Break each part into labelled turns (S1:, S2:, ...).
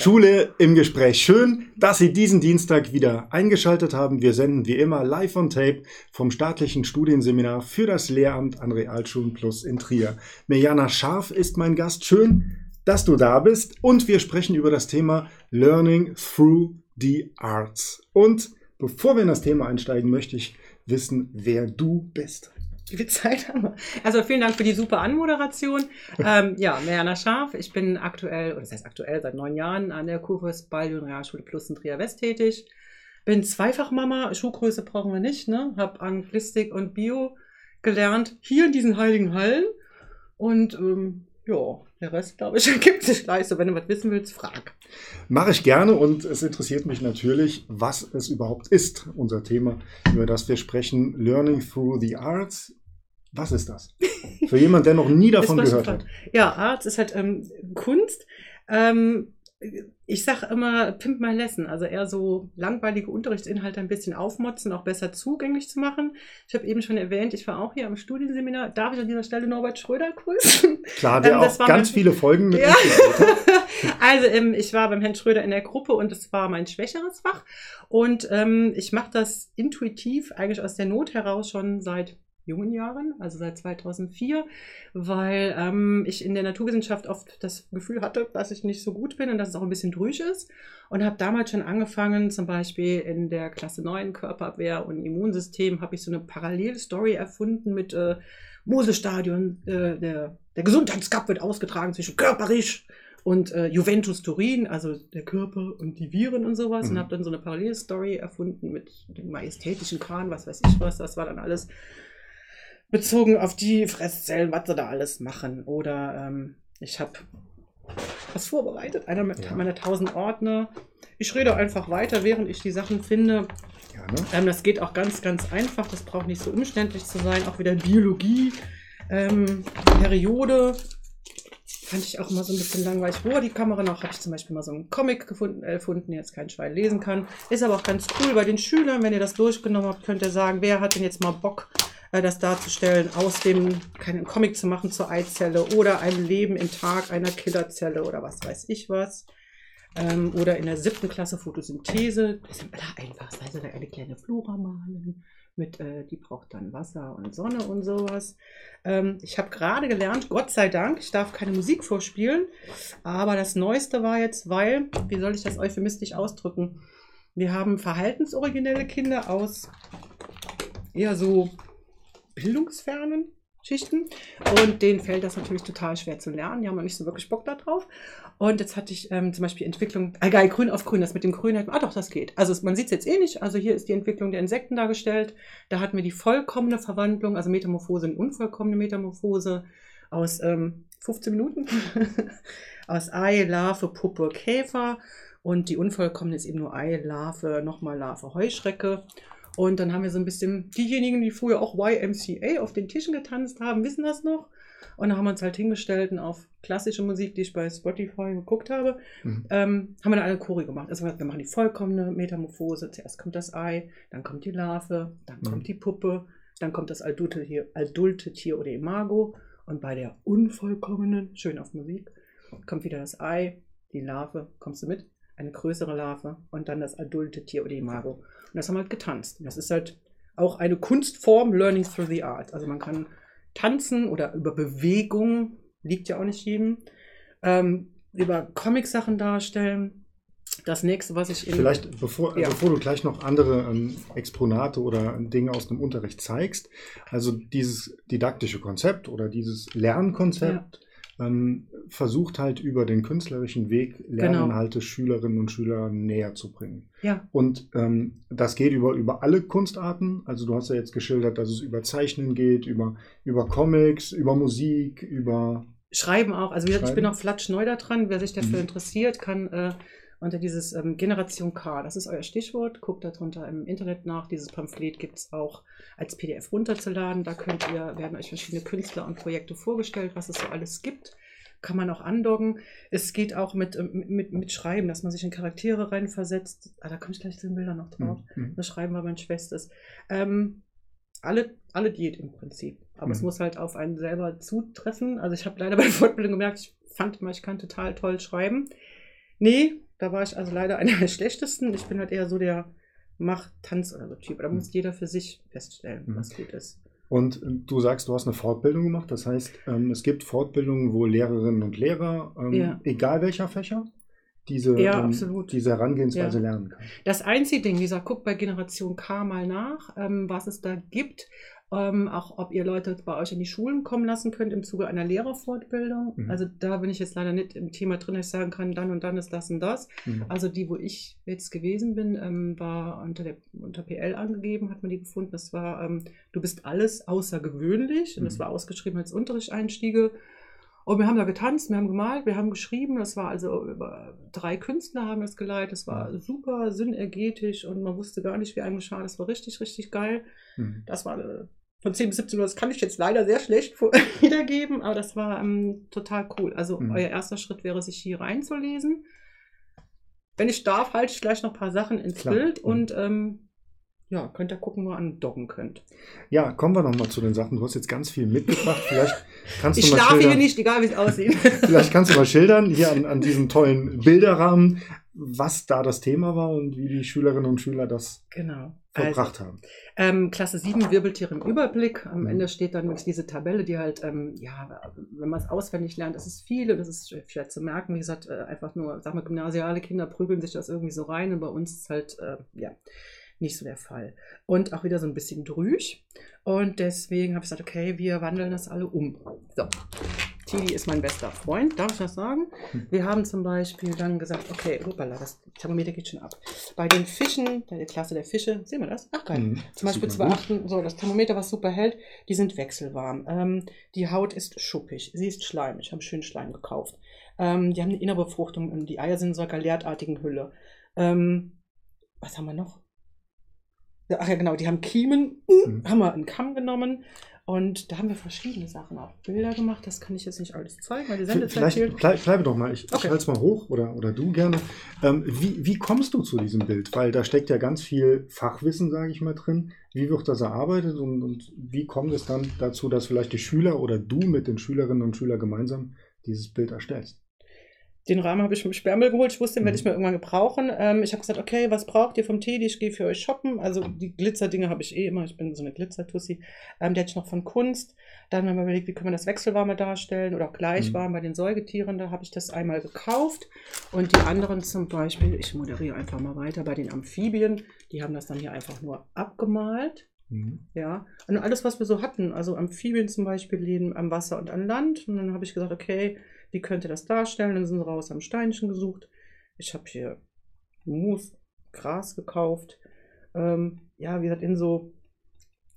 S1: Schule im Gespräch. Schön, dass Sie diesen Dienstag wieder eingeschaltet haben. Wir senden wie immer live on tape vom staatlichen Studienseminar für das Lehramt an Realschulen Plus in Trier. Mirjana Scharf ist mein Gast. Schön, dass du da bist. Und wir sprechen über das Thema Learning through the Arts. Und bevor wir in das Thema einsteigen, möchte ich wissen, wer du bist.
S2: Wie viel Zeit haben wir? Also vielen Dank für die super Anmoderation. ähm, ja, Mariana Scharf. Ich bin aktuell, oder das heißt aktuell, seit neun Jahren an der Kurves Ballion Realschule Plus in Trier West tätig. Bin Zweifachmama. Schuhgröße brauchen wir nicht. Ne? Hab Anglistik und Bio gelernt. Hier in diesen heiligen Hallen. Und ähm, ja, der Rest, glaube ich, ergibt sich gleich. So, wenn du was wissen willst, frag.
S1: Mache ich gerne und es interessiert mich natürlich, was es überhaupt ist, unser Thema, über das wir sprechen, Learning through the Arts. Was ist das? Für jemanden, der noch nie davon gehört hat.
S2: Ja, Arts ist halt ähm, Kunst. Ähm, ich sage immer Pimp my lesson, also eher so langweilige Unterrichtsinhalte ein bisschen aufmotzen, auch besser zugänglich zu machen. Ich habe eben schon erwähnt, ich war auch hier am Studienseminar. Darf ich an dieser Stelle Norbert Schröder grüßen?
S1: Klar, der ähm, auch ganz viele Folgen mit
S2: ja. Also ähm, ich war beim Herrn Schröder in der Gruppe und es war mein schwächeres Fach. Und ähm, ich mache das intuitiv, eigentlich aus der Not heraus schon seit jungen Jahren, also seit 2004, weil ähm, ich in der Naturwissenschaft oft das Gefühl hatte, dass ich nicht so gut bin und dass es auch ein bisschen drüsch ist. Und habe damals schon angefangen, zum Beispiel in der Klasse 9 Körperabwehr und Immunsystem, habe ich so eine Parallelstory erfunden mit äh, Mosestadion, äh, der, der Gesundheitscup wird ausgetragen zwischen körperisch und äh, Juventus Turin, also der Körper und die Viren und sowas. Mhm. Und habe dann so eine Parallelstory erfunden mit dem majestätischen Kran, was weiß ich was. Das war dann alles bezogen auf die Fresszellen, was sie da alles machen. Oder ähm, ich habe was vorbereitet, einer ja. meiner tausend Ordner. Ich rede einfach weiter, während ich die Sachen finde. Ähm, das geht auch ganz, ganz einfach. Das braucht nicht so umständlich zu sein. Auch wieder Biologie, ähm, Periode. Fand ich auch immer so ein bisschen langweilig. Wo war die Kamera noch? Habe ich zum Beispiel mal so einen Comic gefunden, äh, gefunden, jetzt kein Schwein lesen kann. Ist aber auch ganz cool bei den Schülern. Wenn ihr das durchgenommen habt, könnt ihr sagen, wer hat denn jetzt mal Bock, äh, das darzustellen, aus dem keinen Comic zu machen zur Eizelle oder einem Leben im Tag einer Killerzelle oder was weiß ich was. Ähm, oder in der siebten Klasse Photosynthese. Das ist am allereinfachsten. Also da eine kleine Flora malen. Mit, äh, die braucht dann Wasser und Sonne und sowas. Ähm, ich habe gerade gelernt, Gott sei Dank, ich darf keine Musik vorspielen. Aber das Neueste war jetzt, weil, wie soll ich das euphemistisch ausdrücken? Wir haben verhaltensoriginelle Kinder aus eher so bildungsfernen Schichten. Und denen fällt das natürlich total schwer zu lernen. Die haben noch nicht so wirklich Bock darauf. Und jetzt hatte ich ähm, zum Beispiel Entwicklung, egal, äh, grün auf grün, das mit dem Grün, ah doch, das geht. Also man sieht es jetzt eh nicht. Also hier ist die Entwicklung der Insekten dargestellt. Da hatten wir die vollkommene Verwandlung, also Metamorphose und unvollkommene Metamorphose aus ähm, 15 Minuten. aus Ei, Larve, Puppe, Käfer. Und die unvollkommene ist eben nur Ei, Larve, nochmal Larve, Heuschrecke. Und dann haben wir so ein bisschen, diejenigen, die früher auch YMCA auf den Tischen getanzt haben, wissen das noch. Und dann haben wir uns halt hingestellt und auf klassische Musik, die ich bei Spotify geguckt habe, mhm. ähm, haben wir dann eine Chore gemacht. Also wir machen die vollkommene Metamorphose. Zuerst kommt das Ei, dann kommt die Larve, dann mhm. kommt die Puppe, dann kommt das adulte Tier, adulte Tier oder Imago. Und bei der unvollkommenen, schön auf Musik, kommt wieder das Ei, die Larve, kommst du mit? Eine größere Larve und dann das adulte Tier oder Imago. Und das haben wir halt getanzt. Und das ist halt auch eine Kunstform, Learning through the Art. Also man kann tanzen oder über Bewegung, liegt ja auch nicht jedem, ähm, über Comic-Sachen darstellen. Das nächste, was ich
S1: in. Vielleicht, bevor, ja. bevor du gleich noch andere ähm, Exponate oder Dinge aus dem Unterricht zeigst, also dieses didaktische Konzept oder dieses Lernkonzept. Ja ähm, versucht halt über den künstlerischen Weg Lerninhalte genau. Schülerinnen und Schülern näher zu bringen.
S2: Ja.
S1: Und ähm, das geht über, über alle Kunstarten. Also du hast ja jetzt geschildert, dass es über Zeichnen geht, über, über Comics, über Musik, über
S2: Schreiben auch. Also wie gesagt, ich bin noch flatsch neu da dran. Wer sich dafür mhm. interessiert, kann äh, unter dieses ähm, Generation K, das ist euer Stichwort, guckt darunter im Internet nach. Dieses Pamphlet gibt es auch als PDF runterzuladen. Da könnt ihr, werden euch verschiedene Künstler und Projekte vorgestellt, was es so alles gibt. Kann man auch andocken. Es geht auch mit, ähm, mit, mit Schreiben, dass man sich in Charaktere reinversetzt. Ah, da komme ich gleich zu den Bildern noch drauf. Mhm. Das Schreiben war mein Schwestes. Ähm, alle, alle Diät im Prinzip. Aber mhm. es muss halt auf einen selber zutreffen. Also ich habe leider bei der Fortbildung gemerkt, ich fand immer, ich kann total toll schreiben. Nee, Da war ich also leider einer der schlechtesten. Ich bin halt eher so der Mach-Tanz oder so Typ. Da muss jeder für sich feststellen,
S1: Mhm.
S2: was gut ist.
S1: Und äh, du sagst, du hast eine Fortbildung gemacht. Das heißt, ähm, es gibt Fortbildungen, wo Lehrerinnen und Lehrer, ähm,
S2: Ja.
S1: egal welcher Fächer, diese,
S2: Ja,
S1: ähm, diese Herangehensweise
S2: Ja.
S1: lernen kann.
S2: Das einzige Ding, wie gesagt, guckt bei Generation K mal nach, ähm, was es da gibt. Ähm, auch ob ihr Leute bei euch in die Schulen kommen lassen könnt im Zuge einer Lehrerfortbildung.
S1: Mhm.
S2: Also da bin ich jetzt leider nicht im Thema drin, dass ich sagen kann, dann und dann ist das und das.
S1: Mhm.
S2: Also die, wo ich jetzt gewesen bin, ähm, war unter, der, unter PL angegeben, hat man die gefunden. Das war, ähm, du bist alles außergewöhnlich. Und das
S1: Mhm.
S2: war ausgeschrieben als Unterrichtseinstiege. Und wir haben da getanzt, wir haben gemalt, wir haben geschrieben. Das war also über drei Künstler haben das geleitet. Das war super synergetisch und man wusste gar nicht, wie einem geschah. Das war richtig, richtig geil.
S1: Mhm.
S2: Das war äh, von 10 bis 17 Uhr, das kann ich jetzt leider sehr schlecht wiedergeben, aber das war ähm, total cool. Also
S1: Mhm.
S2: euer erster Schritt wäre, sich hier reinzulesen. Wenn ich darf, halte ich gleich noch ein paar Sachen ins
S1: Klar.
S2: Bild
S1: Mhm.
S2: und ähm, ja, könnt ihr gucken, wo ihr andocken könnt.
S1: Ja, kommen wir nochmal zu den Sachen. Du hast jetzt ganz viel mitgebracht. Vielleicht kannst
S2: Ich schlafe hier nicht, egal wie es aussieht.
S1: Vielleicht kannst du mal schildern, hier an, an diesem tollen Bilderrahmen, was da das Thema war und wie die Schülerinnen und Schüler das
S2: genau. Also,
S1: verbracht haben.
S2: Ähm, Klasse 7 Wirbeltiere im Überblick. Am
S1: Mhm.
S2: Ende steht dann wirklich diese Tabelle, die halt, ähm, ja, wenn man es auswendig lernt, das ist viel und das ist schwer zu merken. Wie gesagt, äh, einfach nur, sag mal, gymnasiale Kinder prügeln sich das irgendwie so rein und bei uns ist halt, äh, ja, nicht so der Fall. Und auch wieder so ein bisschen drüch. Und deswegen habe ich gesagt, okay, wir wandeln das alle um. So. Tidi ist mein bester Freund, darf ich das sagen?
S1: Hm.
S2: Wir haben zum Beispiel dann gesagt, okay, hoppala, das Thermometer geht schon ab. Bei den Fischen, der Klasse der Fische, sehen wir das? Ach geil.
S1: Mhm,
S2: Zum Beispiel
S1: gut.
S2: 2,8, so das Thermometer, was super hält, die sind wechselwarm. Ähm, die Haut ist schuppig, sie ist schleimig, ich habe schön Schleim gekauft. Ähm, die haben eine Innerbefruchtung, und die Eier sind in so einer galertartigen Hülle. Ähm, was haben wir noch? Ach ja, genau, die haben Kiemen,
S1: Mhm.
S2: haben wir einen Kamm genommen und da haben wir verschiedene Sachen, auch Bilder gemacht. Das kann ich jetzt nicht alles zeigen, weil die Sendezeit
S1: Vielleicht bleib, bleibe doch mal, ich, ich
S2: Okay.
S1: halte es mal hoch oder, oder du gerne. Ähm, wie, wie kommst du zu diesem Bild? Weil da steckt ja ganz viel Fachwissen, sage ich mal, drin. Wie wird das erarbeitet und, und wie kommt es dann dazu, dass vielleicht die Schüler oder du mit den Schülerinnen und Schülern gemeinsam dieses Bild erstellst?
S2: Den Rahmen habe ich vom Sperrmüll geholt. Ich wusste, den werde
S1: Mhm.
S2: ich mir irgendwann gebrauchen. Ähm, ich habe gesagt, okay, was braucht ihr vom Teddy? Ich gehe für euch shoppen. Also die Glitzerdinge habe ich eh immer. Ich bin so eine Glitzertussi. Ähm, die hatte ich noch von Kunst. Dann haben wir überlegt, wie können wir das Wechselwarme darstellen oder auch gleichwarm bei den Säugetieren. Da habe ich das einmal gekauft. Und die anderen zum Beispiel, ich moderiere einfach mal weiter, bei den Amphibien, die haben das dann hier einfach nur abgemalt.
S1: Mhm.
S2: Ja, und alles, was wir so hatten, also Amphibien zum Beispiel leben am Wasser und an Land. Und dann habe ich gesagt, okay, wie könnte das darstellen? Dann sind sie raus, am Steinchen gesucht. Ich habe hier Moos, Gras gekauft. Ähm, ja, wie gesagt, in so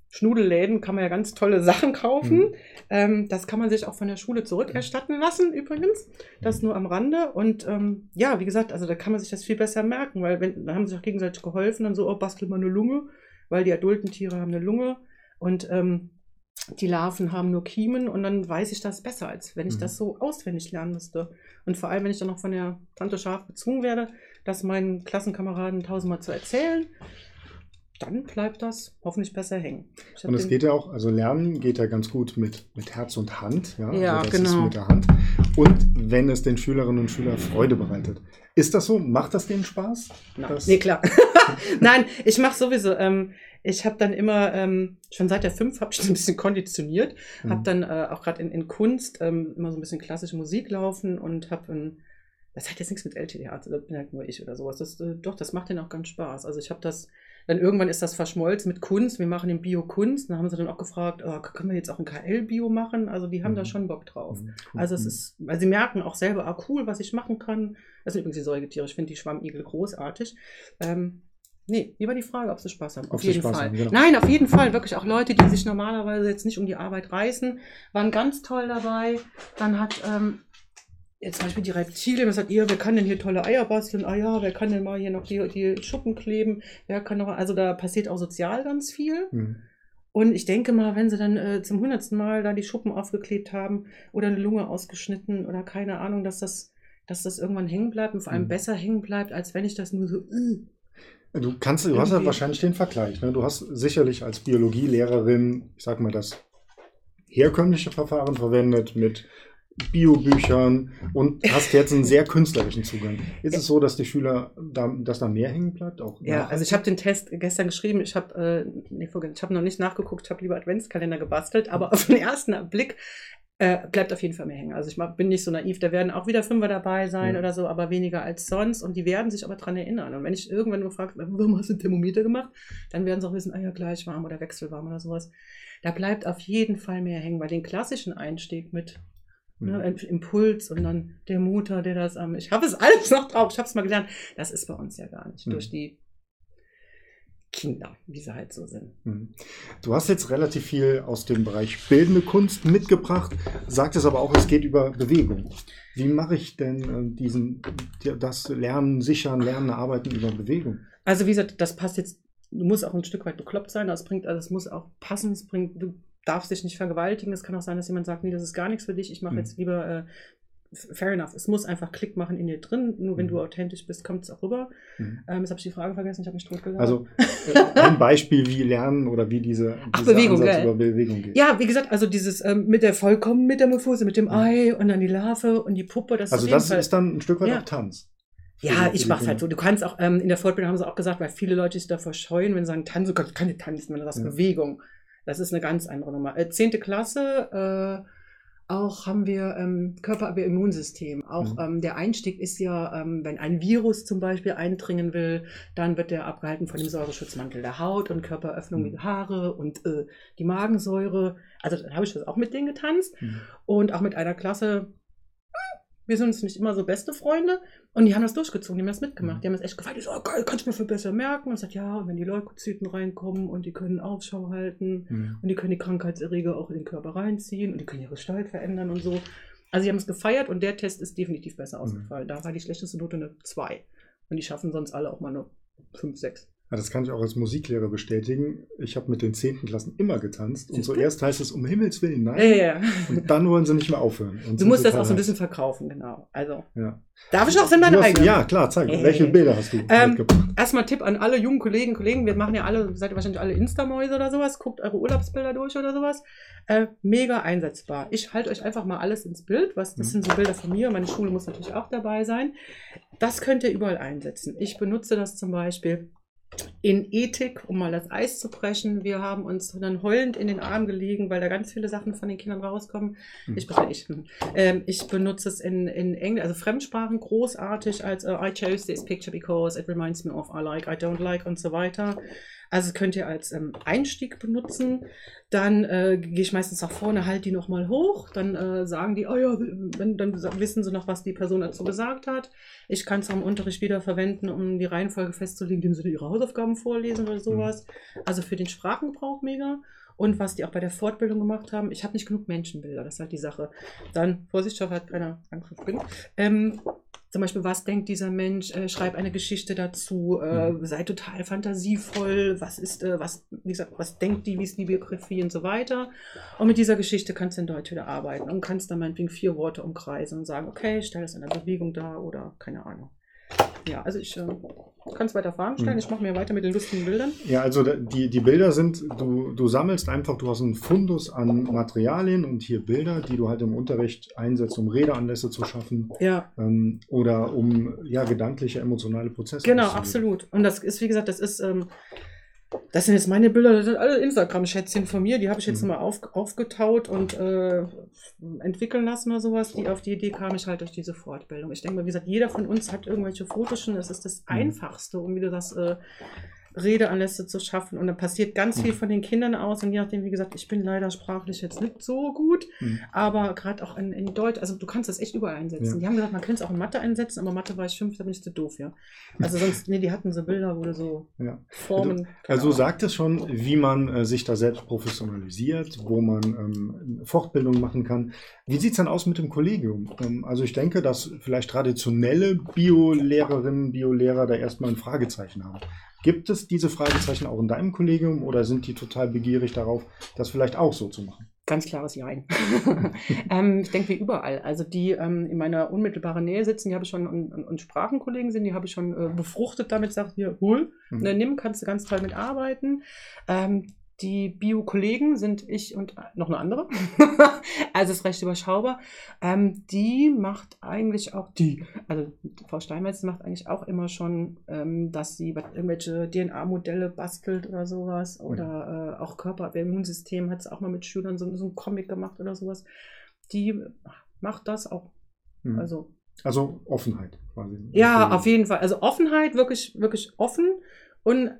S2: Schnudelläden kann man ja ganz tolle Sachen kaufen.
S1: Mhm.
S2: Ähm, das kann man sich auch von der Schule zurückerstatten lassen, übrigens. Das nur am Rande. Und ähm, ja, wie gesagt, also da kann man sich das viel besser merken, weil wenn, da haben sie sich auch gegenseitig geholfen, dann so, oh, bastel mal eine Lunge, weil die adulten Tiere haben eine Lunge und ähm, die Larven haben nur Kiemen und dann weiß ich das besser, als wenn ich
S1: Mhm.
S2: das so auswendig lernen müsste. Und vor allem, wenn ich dann noch von der Tante Schaf gezwungen werde, das meinen Klassenkameraden tausendmal zu erzählen, dann bleibt das hoffentlich besser hängen.
S1: Und es geht ja auch, also Lernen geht ja ganz gut mit, mit Herz und Hand. Ja,
S2: Ja,
S1: also das ist
S2: genau.
S1: mit der Hand. Und wenn es den Schülerinnen und Schülern Freude bereitet. Ist das so? Macht das denen Spaß?
S2: Nein, nee, klar. Nein, ich mache sowieso. Ähm, ich habe dann immer, ähm, schon seit der 5 habe ich ein bisschen konditioniert,
S1: Mhm.
S2: habe dann äh, auch gerade in, in Kunst ähm, immer so ein bisschen klassische Musik laufen und habe ein, das hat jetzt nichts mit LTD, das bin halt nur ich oder sowas. Das, äh, doch, das macht denen auch ganz Spaß. Also ich habe das, dann irgendwann ist das verschmolzen mit Kunst. Wir machen den Bio Kunst. Da haben sie dann auch gefragt, oh, können wir jetzt auch ein KL-Bio machen? Also die haben da
S1: Mhm.
S2: schon Bock drauf.
S1: Mhm.
S2: Also es ist, weil sie merken auch selber, ah cool, was ich machen kann. Das sind übrigens die Säugetiere. Ich finde die Schwammigel großartig. Ähm, nee, wie war die Frage, ob sie Spaß haben? Auf jeden
S1: Spaß
S2: Fall.
S1: haben, genau.
S2: Nein, auf jeden Fall. Wirklich auch Leute, die sich normalerweise jetzt nicht um die Arbeit reißen, waren ganz toll dabei. Dann hat ähm, jetzt zum Beispiel die Reptilien gesagt, ihr, wer kann denn hier tolle Eier basteln? Ah ja, wer kann denn mal hier noch die, die Schuppen kleben? Wer kann noch, also da passiert auch sozial ganz viel.
S1: Mhm.
S2: Und ich denke mal, wenn sie dann äh, zum hundertsten Mal da die Schuppen aufgeklebt haben oder eine Lunge ausgeschnitten oder keine Ahnung, dass das, dass das irgendwann hängen bleibt und vor allem
S1: Mhm.
S2: besser hängen bleibt, als wenn ich das nur so. Äh.
S1: Du kannst, du hast ja wahrscheinlich den Vergleich. Ne? Du hast sicherlich als Biologielehrerin, ich sag mal, das herkömmliche Verfahren verwendet mit Biobüchern und hast jetzt einen sehr künstlerischen Zugang. Ist es so, dass die Schüler, da, dass da mehr hängen bleibt? Auch
S2: ja, also ich habe den Test gestern geschrieben. Ich habe äh, nee, ich hab noch nicht nachgeguckt, ich habe lieber Adventskalender gebastelt, aber auf den ersten Blick äh, bleibt auf jeden Fall mehr hängen. Also ich bin nicht so naiv, da werden auch wieder Fünfer dabei sein ja. oder so, aber weniger als sonst und die werden sich aber daran erinnern. Und wenn ich irgendwann nur frage, warum hast du Thermometer gemacht, dann werden sie auch wissen, ah ja, gleich warm oder wechselwarm oder sowas. Da bleibt auf jeden Fall mehr hängen, weil den klassischen Einstieg mit Ne, Impuls und dann der Mutter, der das am. Ich habe es alles noch drauf, ich habe es mal gelernt. Das ist bei uns ja gar nicht. Durch die Kinder, wie sie halt so sind.
S1: Mhm. Du hast jetzt relativ viel aus dem Bereich bildende Kunst mitgebracht, sagt es aber auch, es geht über Bewegung. Wie mache ich denn äh, diesen, das Lernen, Sichern, Lernen, Arbeiten über Bewegung?
S2: Also wie gesagt, das passt jetzt, du musst auch ein Stück weit bekloppt sein, das bringt, also es muss auch passen, es bringt, du darfst dich nicht vergewaltigen, es kann auch sein, dass jemand sagt, nee, das ist gar nichts für dich, ich mache mhm. jetzt lieber äh, fair enough. Es muss einfach Klick machen in dir drin. Nur wenn mhm. du authentisch bist, kommt es auch rüber. Mhm. Ähm, jetzt habe ich die Frage vergessen, ich habe mich tot gesagt.
S1: Also äh, ein Beispiel, wie lernen oder wie diese,
S2: Ach, Bewegung,
S1: Ansatz über Bewegung geht.
S2: Ja, wie gesagt, also dieses ähm, mit der vollkommenen Metamorphose, mit dem mhm. Ei und dann die Larve und die Puppe. Das
S1: also das Fall, ist dann ein Stück weit
S2: ja.
S1: auch Tanz.
S2: Ja, ich mache es halt so. Du kannst auch, ähm, in der Fortbildung haben sie auch gesagt, weil viele Leute sich davor scheuen, wenn sie sagen, tanzen, du kannst keine tanzen, wenn du sagst ja. Bewegung. Das ist eine ganz andere Nummer. Äh, zehnte Klasse, äh, auch haben wir ähm, Körperimmunsystem. Auch mhm. ähm, der Einstieg ist ja, ähm, wenn ein Virus zum Beispiel eindringen will, dann wird der abgehalten von dem Säureschutzmantel der Haut und Körperöffnung mhm. wie Haare und äh, die Magensäure. Also da habe ich das auch mit denen getanzt mhm. und auch mit einer Klasse wir sind uns nicht immer so beste Freunde. Und die haben das durchgezogen, die haben das mitgemacht. Mhm. Die haben das echt gefallen. Die so, oh, geil, kannst du mir viel besser merken? Und ich sagt, ja, wenn die Leukozyten reinkommen und die können Aufschau halten mhm. und die können die Krankheitserreger auch in den Körper reinziehen und die können ihre Gestalt verändern und so. Also sie haben es gefeiert und der Test ist definitiv besser mhm. ausgefallen. Da war die schlechteste Note eine 2. Und die schaffen sonst alle auch mal eine 5, 6.
S1: Ja, das kann ich auch als Musiklehrer bestätigen. Ich habe mit den zehnten Klassen immer getanzt und zuerst heißt es um Himmels Willen nein. Ja, ja. Und dann wollen sie nicht mehr aufhören.
S2: du musst das auch so ein bisschen verkaufen, genau. Also. Ja. Darf ich auch in meine eigene?
S1: Ja, klar, zeig. Hey. Welche Bilder hast du
S2: ähm, mitgebracht? Erstmal Tipp an alle jungen Kollegen, Kollegen, wir machen ja alle, seid ihr wahrscheinlich alle Insta-Mäuse oder sowas, guckt eure Urlaubsbilder durch oder sowas. Äh, mega einsetzbar. Ich halte euch einfach mal alles ins Bild. Was, das mhm. sind so Bilder von mir. Meine Schule muss natürlich auch dabei sein. Das könnt ihr überall einsetzen. Ich benutze das zum Beispiel in Ethik, um mal das Eis zu brechen. Wir haben uns dann heulend in den Arm gelegen, weil da ganz viele Sachen von den Kindern rauskommen. Mhm. Ich, ich, ähm, ich benutze es in, in Englisch, also Fremdsprachen großartig als uh, I chose this picture because it reminds me of I like, I don't like und so weiter. Also könnt ihr als ähm, Einstieg benutzen. Dann äh, gehe ich meistens nach vorne, halte die nochmal hoch. Dann äh, sagen die, oh ja, wenn, dann wissen sie noch, was die Person dazu gesagt hat. Ich kann es am Unterricht wieder verwenden, um die Reihenfolge festzulegen, indem sie ihre Hausaufgaben vorlesen oder sowas. Mhm. Also für den Sprachengebrauch mega. Und was die auch bei der Fortbildung gemacht haben, ich habe nicht genug Menschenbilder, das ist halt die Sache. Dann, Vorsicht, ich hoffe, hat keiner Angst vor Springen. Ähm, zum Beispiel, was denkt dieser Mensch? Äh, schreib eine Geschichte dazu, äh, mhm. sei total fantasievoll, was ist, äh, was, wie gesagt, was denkt die, wie ist die Biografie und so weiter. Und mit dieser Geschichte kannst du in Deutsch wieder arbeiten und kannst dann meinetwegen vier Worte umkreisen und sagen, okay, stell das in einer Bewegung dar oder keine Ahnung. Ja, also ich äh, kann es weiter Fragen stellen. Mhm. Ich mache mir weiter mit den lustigen Bildern.
S1: Ja, also die, die Bilder sind, du, du sammelst einfach, du hast einen Fundus an Materialien und hier Bilder, die du halt im Unterricht einsetzt, um Redeanlässe zu schaffen.
S2: Ja.
S1: Ähm, oder um ja, gedankliche, emotionale Prozesse.
S2: Genau, absolut. Und das ist, wie gesagt, das ist ähm, das sind jetzt meine Bilder, das sind alle Instagram-Schätzchen von mir, die habe ich jetzt mhm. mal auf, aufgetaut und äh, entwickeln lassen oder sowas. Die, auf die Idee kam ich halt durch diese Fortbildung. Ich denke mal, wie gesagt, jeder von uns hat irgendwelche Fotos schon, das ist das mhm. Einfachste, um wieder das äh, Redeanlässe zu schaffen. Und dann passiert ganz viel mhm. von den Kindern aus. Und je nachdem, wie gesagt, ich bin leider sprachlich jetzt nicht so gut, mhm. aber gerade auch in, in, Deutsch, also du kannst das echt überall einsetzen. Ja. Die haben gesagt, man könnte es auch in Mathe einsetzen, aber Mathe war ich fünf, da bin ich zu doof, ja. Also sonst, nee, die hatten so Bilder, wo du so ja. Formen.
S1: Also, also sagt es schon, wie man äh, sich da selbst professionalisiert, wo man ähm, Fortbildung machen kann. Wie sieht es dann aus mit dem Kollegium? Ähm, also ich denke, dass vielleicht traditionelle Bio-Lehrerinnen, Bio-Lehrer da erstmal ein Fragezeichen haben. Gibt es diese Fragezeichen auch in deinem Kollegium oder sind die total begierig darauf, das vielleicht auch so zu machen?
S2: Ganz klares Jein. ähm, ich denke wie überall. Also die ähm, in meiner unmittelbaren Nähe sitzen, die habe ich schon und, und, und, Sprachenkollegen sind, die habe ich schon äh, befruchtet damit, sagt hier, hol, mhm. ne, nimm, kannst du ganz toll mitarbeiten. Ähm, Die Bio-Kollegen sind ich und noch eine andere. also ist recht überschaubar. Ähm, die macht eigentlich auch die, also Frau Steinmetz macht eigentlich auch immer schon, ähm, dass sie irgendwelche DNA-Modelle bastelt oder sowas. Oder äh, auch Körperimmunsystem hat es auch mal mit Schülern so, so einen Comic gemacht oder sowas. Die macht das auch.
S1: Mhm.
S2: Also
S1: also Offenheit
S2: quasi. Ja, auf jeden Fall. Also Offenheit, wirklich, wirklich offen und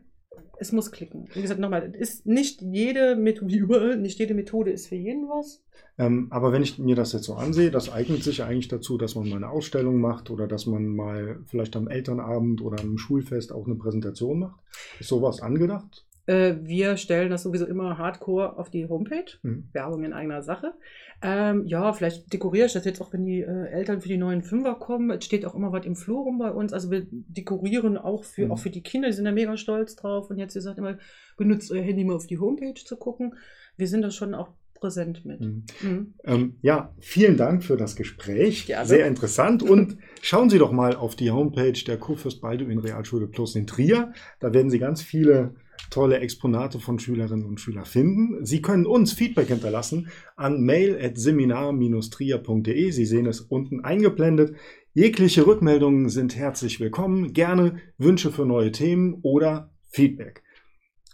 S2: es muss klicken. Wie gesagt, nochmal, ist nicht jede Methode, überall, nicht jede Methode ist für jeden was.
S1: Ähm, aber wenn ich mir das jetzt so ansehe, das eignet sich eigentlich dazu, dass man mal eine Ausstellung macht oder dass man mal vielleicht am Elternabend oder am Schulfest auch eine Präsentation macht. Ist sowas angedacht?
S2: Äh, wir stellen das sowieso immer hardcore auf die Homepage. Mhm. Werbung in eigener Sache. Ähm, ja, vielleicht dekoriere ich das jetzt auch, wenn die äh, Eltern für die neuen Fünfer kommen. Es steht auch immer was im Flur rum bei uns. Also wir dekorieren auch für, mhm. auch für die Kinder, die sind da mega stolz drauf. Und jetzt, ihr sagt immer, benutzt euer Handy mal auf die Homepage zu gucken. Wir sind da schon auch präsent mit. Mhm.
S1: Mhm. Ähm, ja, vielen Dank für das Gespräch. Ja, Sehr interessant. Und schauen Sie doch mal auf die Homepage der Kurfürst Balduin Realschule Plus in Trier. Da werden Sie ganz viele tolle Exponate von Schülerinnen und Schülern finden. Sie können uns Feedback hinterlassen an mail.seminar-trier.de. Sie sehen es unten eingeblendet. Jegliche Rückmeldungen sind herzlich willkommen. Gerne Wünsche für neue Themen oder Feedback.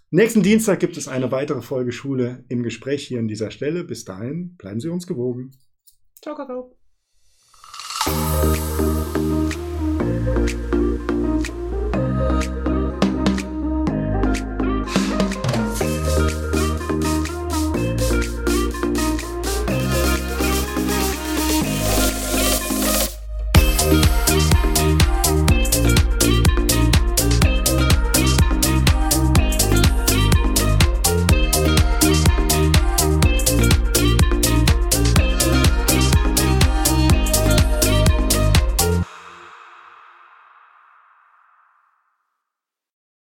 S1: Nächsten Dienstag gibt es eine weitere Folge Schule im Gespräch hier an dieser Stelle. Bis dahin bleiben Sie uns gewogen.
S2: Ciao, Kakao.